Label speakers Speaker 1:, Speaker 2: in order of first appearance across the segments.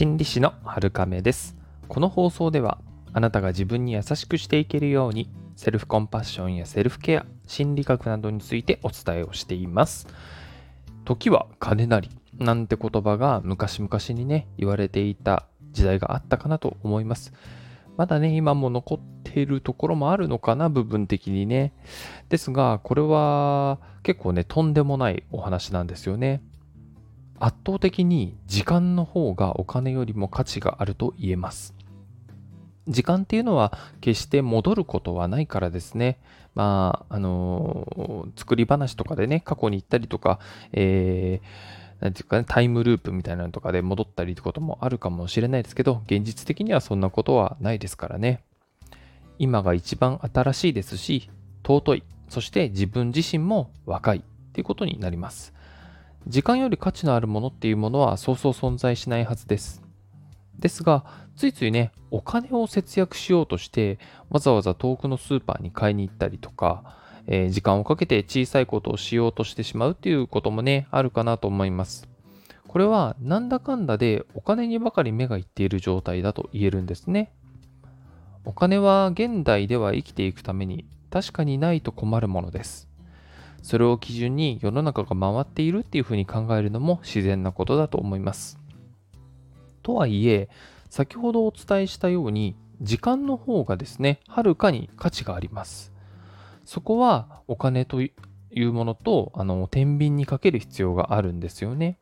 Speaker 1: 心理師の春亀です。この放送ではあなたが自分に優しくしていけるようにセルフコンパッションやセルフケア心理学などについてお伝えをしています。時は金なりなんて言葉が昔々にね言われていた時代があったかなと思います。まだね今も残っているところもあるのかな部分的にね。ですがこれは結構ねとんでもないお話なんですよね。圧倒的に時間の方がお金よりも価値があると言えます。時間っていうのは決して戻ることはないからですね。まあ、あのー、作り話とかでね、過去に行ったりとか、えー、なんていうかね、タイムループみたいなのとかで戻ったりってこともあるかもしれないですけど、現実的にはそんなことはないですからね。今が一番新しいですし、尊い、そして自分自身も若いっていうことになります。時間より価値のあるものっていうものはそうそう存在しないはずです。ですが、ついついね、お金を節約しようとして、わざわざ遠くのスーパーに買いに行ったりとか、えー、時間をかけて小さいことをしようとしてしまうっていうこともね、あるかなと思います。これは、なんだかんだでお金にばかり目がいっている状態だと言えるんですね。お金は現代では生きていくために確かにないと困るものです。それを基準に世の中が回っているっていうふうに考えるのも自然なことだと思います。とはいえ、先ほどお伝えしたように、時間の方がですね、はるかに価値があります。そこはお金というものと、あの、天秤にかける必要があるんですよね。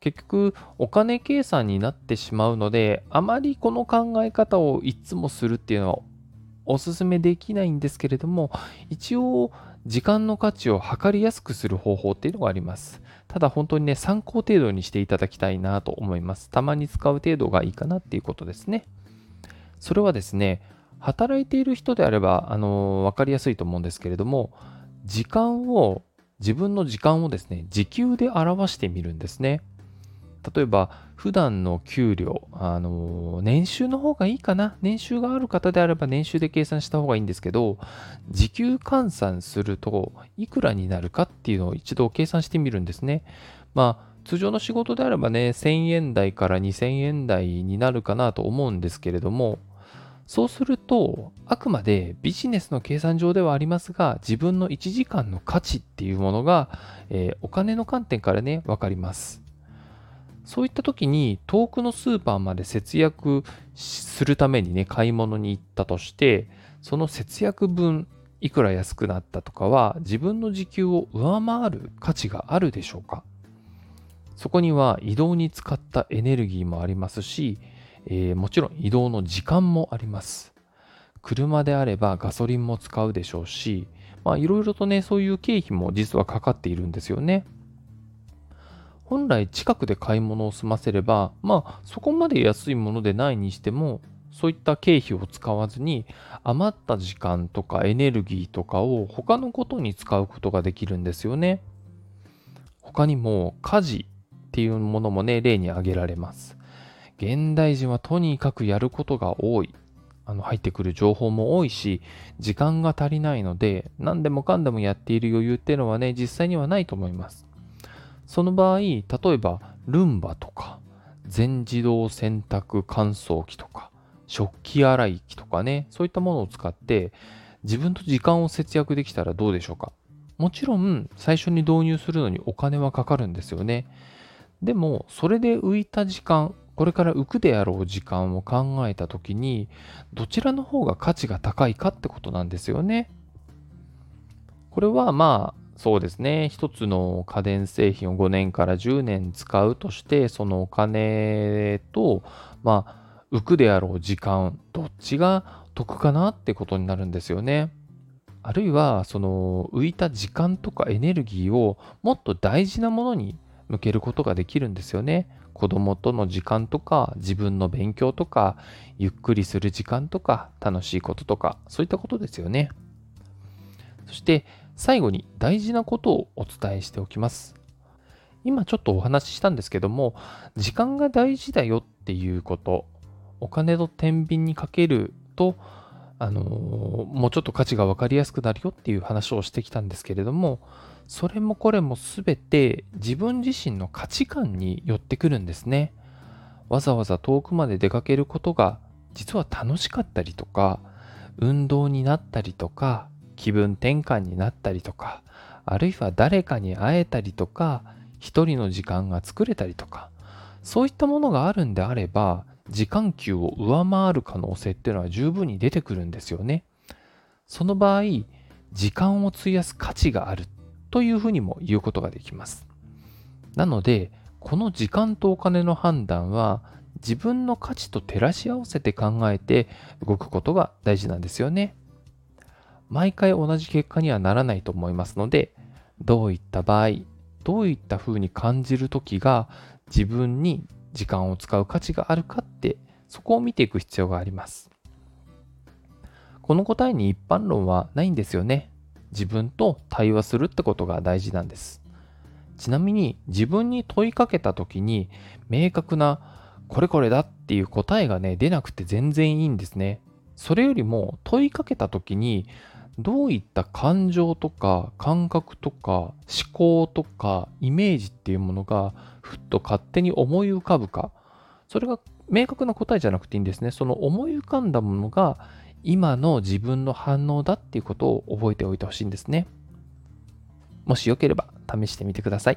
Speaker 1: 結局、お金計算になってしまうので、あまりこの考え方をいつもするっていうのはお勧めできないんですけれども、一応時間の価値を測りやすくする方法っていうのがあります。ただ本当にね、参考程度にしていただきたいなと思います。たまに使う程度がいいかなっていうことですね。それはですね、働いている人であれば、あのー、分かりやすいと思うんですけれども、時間を、自分の時間をですね、時給で表してみるんですね。例えば、普段の給料、あの、年収の方がいいかな？年収がある方であれば年収で計算した方がいいんですけど、時給換算するといくらになるかっていうのを一度計算してみるんですね。まあ、通常の仕事であればね、1000円台から2000円台になるかなと思うんですけれども、そうすると、あくまでビジネスの計算上ではありますが、自分の1時間の価値っていうものが、えー、お金の観点からね、わかります。そういった時に遠くのスーパーまで節約するためにね、買い物に行ったとして、その節約分いくら安くなったとかは自分の時給を上回る価値があるでしょうか？そこには移動に使ったエネルギーもありますし、えー、もちろん移動の時間もあります。車であればガソリンも使うでしょうし、まあいろいろとね、そういう経費も実はかかっているんですよね。本来近くで買い物を済ませれば、まあそこまで安いものでないにしても、そういった経費を使わずに余った時間とかエネルギーとかを他のことに使うことができるんですよね。他にも家事っていうものもね、例に挙げられます。現代人はとにかくやることが多い。あの入ってくる情報も多いし、時間が足りないので、何でもかんでもやっている余裕っていうのはね、実際にはないと思います。その場合、例えばルンバとか、全自動洗濯乾燥機とか、食器洗い機とかね、そういったものを使って自分と時間を節約できたらどうでしょうか。もちろん最初に導入するのにお金はかかるんですよね。でも、それで浮いた時間、これから浮くであろう時間を考えたときに、どちらの方が価値が高いかってことなんですよね。これはまあ、そうですね。一つの家電製品を5年から10年使うとして、そのお金と、まあ、浮くであろう時間、どっちが得かなってことになるんですよね。あるいは、その浮いた時間とかエネルギーをもっと大事なものに向けることができるんですよね。子供との時間とか、自分の勉強とか、ゆっくりする時間とか、楽しいこととか、そういったことですよね。そして、最後に大事なことをお伝えしておきます。今ちょっとお話ししたんですけども、時間が大事だよっていうこと、お金の天秤にかけると、あのー、もうちょっと価値が分かりやすくなるよっていう話をしてきたんですけれども、それもこれも全て自分自身の価値観によってくるんですね。わざわざ遠くまで出かけることが実は楽しかったりとか運動になったりとか気分転換になったりとかあるいは誰かに会えたりとか一人の時間が作れたりとかそういったものがあるんであれば時間給を上回る可能性っていうのは十分に出てくるんですよね。その場合時間を費やす価値があるというふうにも言うことができます。なのでこの時間とお金の判断は自分の価値と照らし合わせて考えて動くことが大事なんですよね。毎回同じ結果にはならないと思いますのでどういった場合どういったふうに感じる時が自分に時間を使う価値があるかってそこを見ていく必要があります。この答えに一般論はないんですよね。自分と対話するってことが大事なんです。ちなみに自分に問いかけた時に明確なこれこれだっていう答えがね出なくて全然いいんですね。それよりも問いかけた時にどういった感情とか感覚とか思考とかイメージっていうものがふっと勝手に思い浮かぶか？それが明確な答えじゃなくていいんですね。その思い浮かんだものが今の自分の反応だっていうことを覚えておいてほしいんですね。もしよければ試してみてください。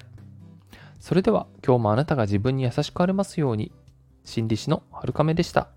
Speaker 1: それでは今日もあなたが自分に優しくありますように。心理師のはるかめでした。